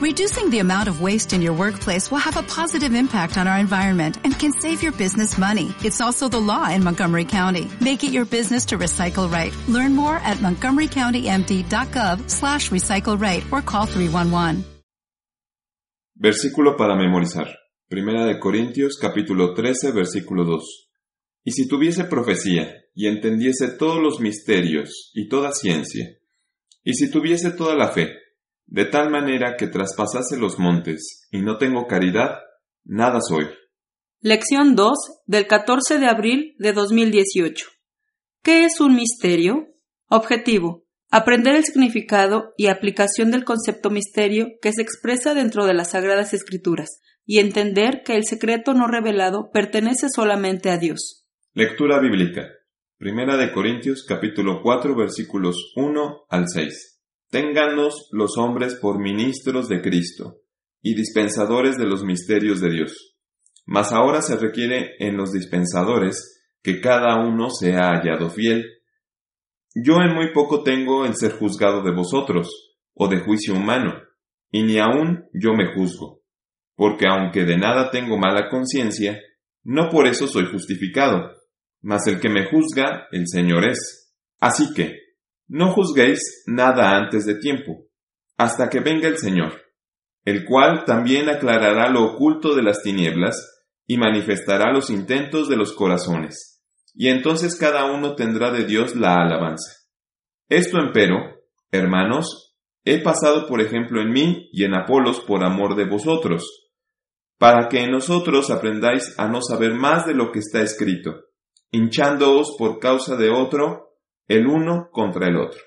Reducing the amount of waste in your workplace will have a positive impact on our environment and can save your business money. It's also the law in Montgomery County. Make it your business to recycle right. Learn more at montgomerycountymd.gov slash recycle right or call 311. Versículo para memorizar. Primera de Corintios capítulo 13 versículo 2. Y si tuviese profecía y entendiese todos los misterios y toda ciencia, y si tuviese toda la fe, de tal manera que traspasase los montes, y no tengo caridad, nada soy. Lección 2 del 14 de abril de 2018. ¿Qué es un misterio? Objetivo. Aprender el significado y aplicación del concepto misterio que se expresa dentro de las Sagradas Escrituras, y entender que el secreto no revelado pertenece solamente a Dios. Lectura bíblica. Primera de Corintios capítulo 4 versículos 1 al 6. Téngannos los hombres por ministros de Cristo y dispensadores de los misterios de Dios. Mas ahora se requiere en los dispensadores que cada uno sea hallado fiel. Yo en muy poco tengo el ser juzgado de vosotros, o de juicio humano, y ni aun yo me juzgo, porque aunque de nada tengo mala conciencia, no por eso soy justificado, mas el que me juzga, el Señor es. Así que, no juzguéis nada antes de tiempo, hasta que venga el Señor, el cual también aclarará lo oculto de las tinieblas y manifestará los intentos de los corazones, y entonces cada uno tendrá de Dios la alabanza. Esto empero, hermanos, he pasado por ejemplo en mí y en Apolos por amor de vosotros, para que en nosotros aprendáis a no saber más de lo que está escrito, hinchándoos por causa de otro el uno contra el otro.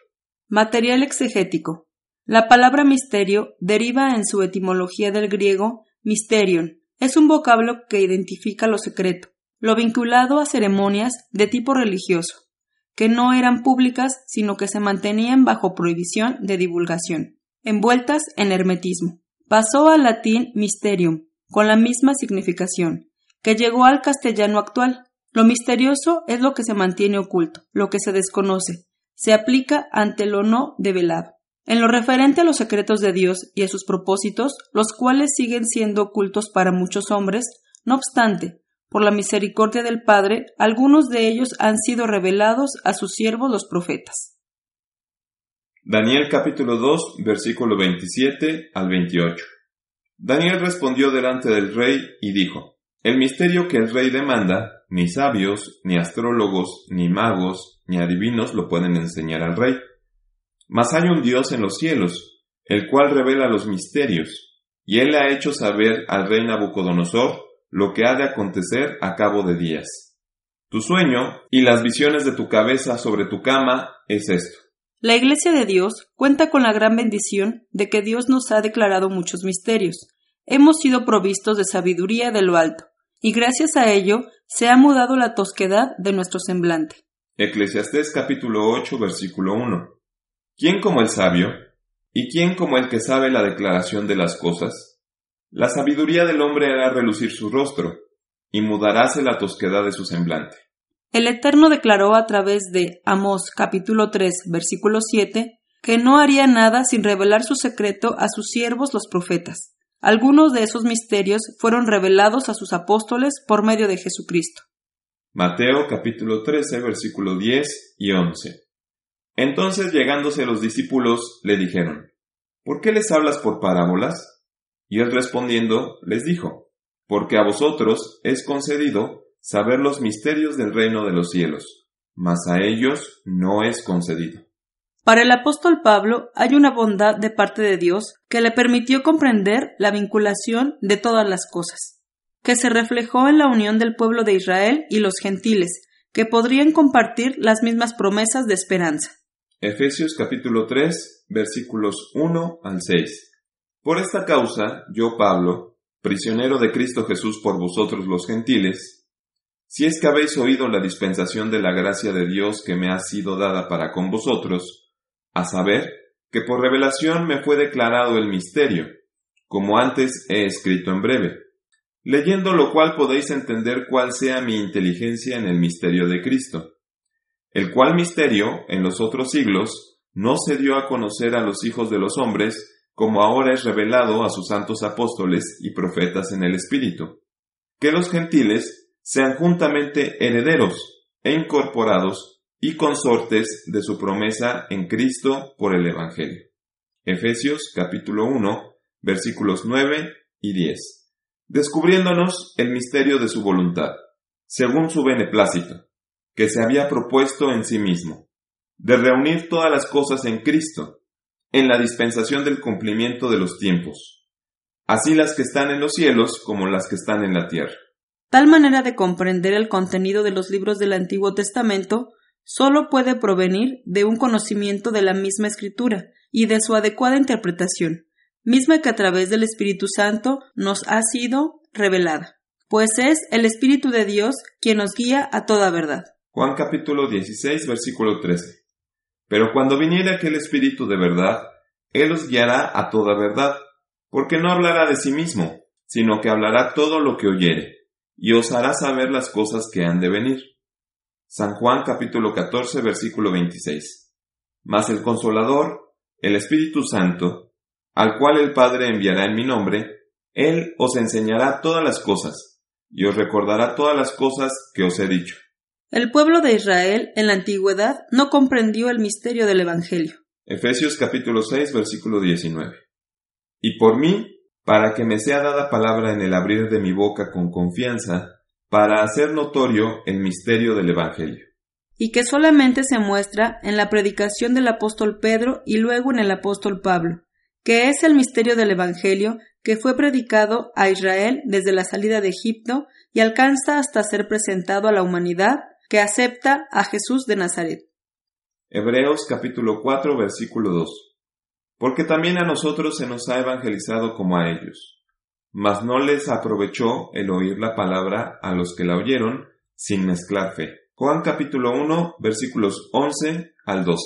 Material exegético. La palabra misterio deriva en su etimología del griego mysterion. Es un vocablo que identifica lo secreto, lo vinculado a ceremonias de tipo religioso, que no eran públicas sino que se mantenían bajo prohibición de divulgación, envueltas en hermetismo. Pasó al latín mysterium, con la misma significación, que llegó al castellano actual, lo misterioso es lo que se mantiene oculto, lo que se desconoce, se aplica ante lo no develado. En lo referente a los secretos de Dios y a sus propósitos, los cuales siguen siendo ocultos para muchos hombres, no obstante, por la misericordia del Padre, algunos de ellos han sido revelados a sus siervos los profetas. Daniel capítulo 2, versículo 27 al 28. Daniel respondió delante del rey y dijo, El misterio que el rey demanda ni sabios, ni astrólogos, ni magos, ni adivinos lo pueden enseñar al rey. Mas hay un Dios en los cielos, el cual revela los misterios, y él ha hecho saber al rey Nabucodonosor lo que ha de acontecer a cabo de días. Tu sueño y las visiones de tu cabeza sobre tu cama es esto. La Iglesia de Dios cuenta con la gran bendición de que Dios nos ha declarado muchos misterios. Hemos sido provistos de sabiduría de lo alto, y gracias a ello se ha mudado la tosquedad de nuestro semblante. Eclesiastés capítulo 8 versículo 1. ¿Quién como el sabio? ¿Y quién como el que sabe la declaración de las cosas? La sabiduría del hombre hará relucir su rostro, y mudaráse la tosquedad de su semblante. El Eterno declaró a través de Amós capítulo 3 versículo 7 que no haría nada sin revelar su secreto a sus siervos los profetas. Algunos de esos misterios fueron revelados a sus apóstoles por medio de Jesucristo. Mateo capítulo 13 versículo 10 y 11. Entonces llegándose los discípulos le dijeron, ¿Por qué les hablas por parábolas? Y él respondiendo les dijo, Porque a vosotros es concedido saber los misterios del reino de los cielos, mas a ellos no es concedido. Para el apóstol Pablo hay una bondad de parte de Dios que le permitió comprender la vinculación de todas las cosas, que se reflejó en la unión del pueblo de Israel y los gentiles, que podrían compartir las mismas promesas de esperanza. Efesios capítulo 3 versículos 1 al 6. Por esta causa, yo Pablo, prisionero de Cristo Jesús por vosotros los gentiles, si es que habéis oído la dispensación de la gracia de Dios que me ha sido dada para con vosotros, a saber, que por revelación me fue declarado el misterio, como antes he escrito en breve, leyendo lo cual podéis entender cuál sea mi inteligencia en el misterio de Cristo, el cual misterio, en los otros siglos, no se dio a conocer a los hijos de los hombres, como ahora es revelado a sus santos apóstoles y profetas en el Espíritu, que los gentiles sean juntamente herederos e incorporados y consortes de su promesa en Cristo por el Evangelio. Efesios capítulo 1 versículos 9 y 10. Descubriéndonos el misterio de su voluntad, según su beneplácito, que se había propuesto en sí mismo, de reunir todas las cosas en Cristo, en la dispensación del cumplimiento de los tiempos, así las que están en los cielos como las que están en la tierra. Tal manera de comprender el contenido de los libros del Antiguo Testamento solo puede provenir de un conocimiento de la misma escritura y de su adecuada interpretación, misma que a través del Espíritu Santo nos ha sido revelada, pues es el Espíritu de Dios quien nos guía a toda verdad. Juan capítulo 16 versículo 13. Pero cuando viniere aquel Espíritu de verdad, Él os guiará a toda verdad, porque no hablará de sí mismo, sino que hablará todo lo que oyere, y os hará saber las cosas que han de venir. San Juan capítulo 14 versículo 26. Mas el Consolador, el Espíritu Santo, al cual el Padre enviará en mi nombre, Él os enseñará todas las cosas, y os recordará todas las cosas que os he dicho. El pueblo de Israel en la antigüedad no comprendió el misterio del Evangelio. Efesios capítulo 6 versículo 19. Y por mí, para que me sea dada palabra en el abrir de mi boca con confianza, para hacer notorio el misterio del Evangelio. Y que solamente se muestra en la predicación del apóstol Pedro y luego en el apóstol Pablo, que es el misterio del Evangelio que fue predicado a Israel desde la salida de Egipto y alcanza hasta ser presentado a la humanidad que acepta a Jesús de Nazaret. Hebreos capítulo 4 versículo 2. Porque también a nosotros se nos ha evangelizado como a ellos. Mas no les aprovechó el oír la palabra a los que la oyeron sin mezclar fe. Juan capítulo 1 versículos 11 al 12.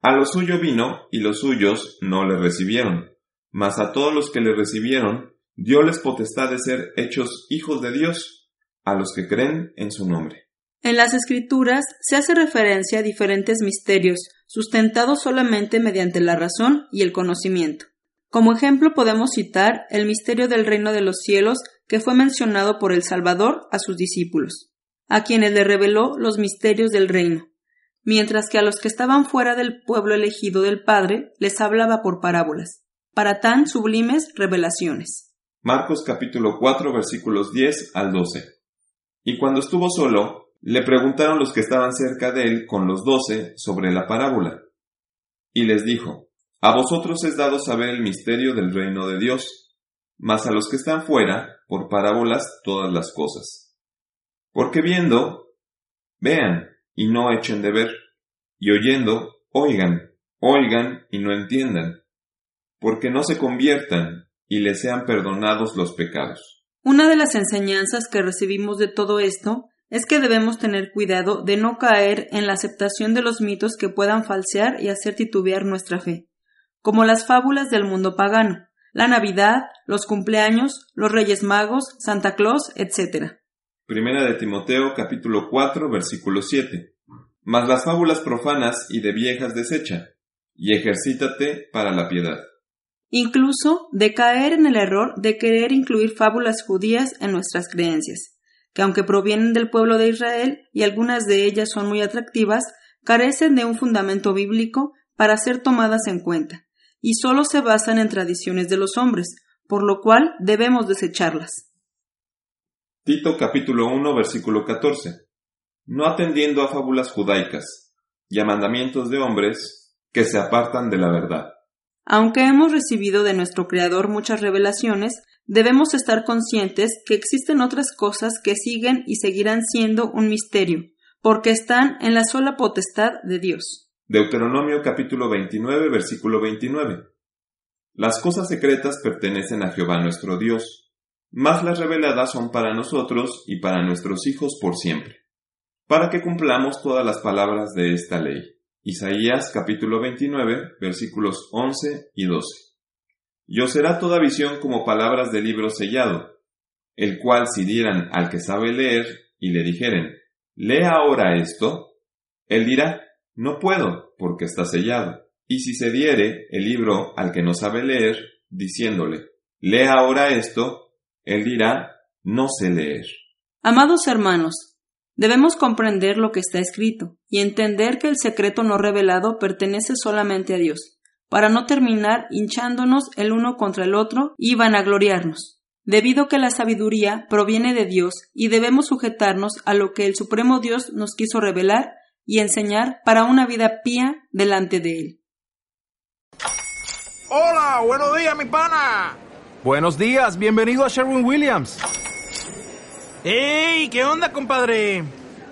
A lo suyo vino y los suyos no le recibieron. Mas a todos los que le recibieron, les potestad de ser hechos hijos de Dios, a los que creen en su nombre. En las escrituras se hace referencia a diferentes misterios, sustentados solamente mediante la razón y el conocimiento. Como ejemplo podemos citar el misterio del reino de los cielos que fue mencionado por el Salvador a sus discípulos, a quienes le reveló los misterios del reino, mientras que a los que estaban fuera del pueblo elegido del Padre les hablaba por parábolas, para tan sublimes revelaciones. Marcos capítulo 4 versículos 10 al 12. Y cuando estuvo solo, le preguntaron los que estaban cerca de él con los doce sobre la parábola. Y les dijo, A vosotros es dado saber el misterio del reino de Dios, mas a los que están fuera, por parábolas todas las cosas. Porque viendo, vean y no echen de ver, y oyendo, oigan, oigan y no entiendan, porque no se conviertan y les sean perdonados los pecados. Una de las enseñanzas que recibimos de todo esto es que debemos tener cuidado de no caer en la aceptación de los mitos que puedan falsear y hacer titubear nuestra fe, como las fábulas del mundo pagano, la Navidad, los cumpleaños, los Reyes Magos, Santa Claus, etc. Primera de Timoteo capítulo 4 versículo 7. Mas las fábulas profanas y de viejas desecha, y ejercítate para la piedad. Incluso de caer en el error de querer incluir fábulas judías en nuestras creencias que aunque provienen del pueblo de Israel y algunas de ellas son muy atractivas, carecen de un fundamento bíblico para ser tomadas en cuenta, y solo se basan en tradiciones de los hombres, por lo cual debemos desecharlas. Tito capítulo 1 versículo 14. No atendiendo a fábulas judaicas y a mandamientos de hombres que se apartan de la verdad. Aunque hemos recibido de nuestro Creador muchas revelaciones, debemos estar conscientes que existen otras cosas que siguen y seguirán siendo un misterio, porque están en la sola potestad de Dios. Deuteronomio capítulo 29 versículo 29. Las cosas secretas pertenecen a Jehová nuestro Dios, mas las reveladas son para nosotros y para nuestros hijos por siempre, para que cumplamos todas las palabras de esta ley. Isaías capítulo 29 versículos 11 y 12. Y os será toda visión como palabras de libro sellado, el cual si dieran al que sabe leer y le dijeren, lea ahora esto, él dirá, no puedo, porque está sellado. Y si se diere el libro al que no sabe leer, diciéndole, lee ahora esto, él dirá, no sé leer. Amados hermanos, debemos comprender lo que está escrito y entender que el secreto no revelado pertenece solamente a Dios, para no terminar hinchándonos el uno contra el otro y vanagloriarnos debido que la sabiduría proviene de Dios y debemos sujetarnos a lo que el Supremo Dios nos quiso revelar y enseñar para una vida pía delante de Él. Hola, buenos días, mi pana. Buenos días, bienvenido a Sherwin Williams. ¡Ey! ¿Qué onda, compadre?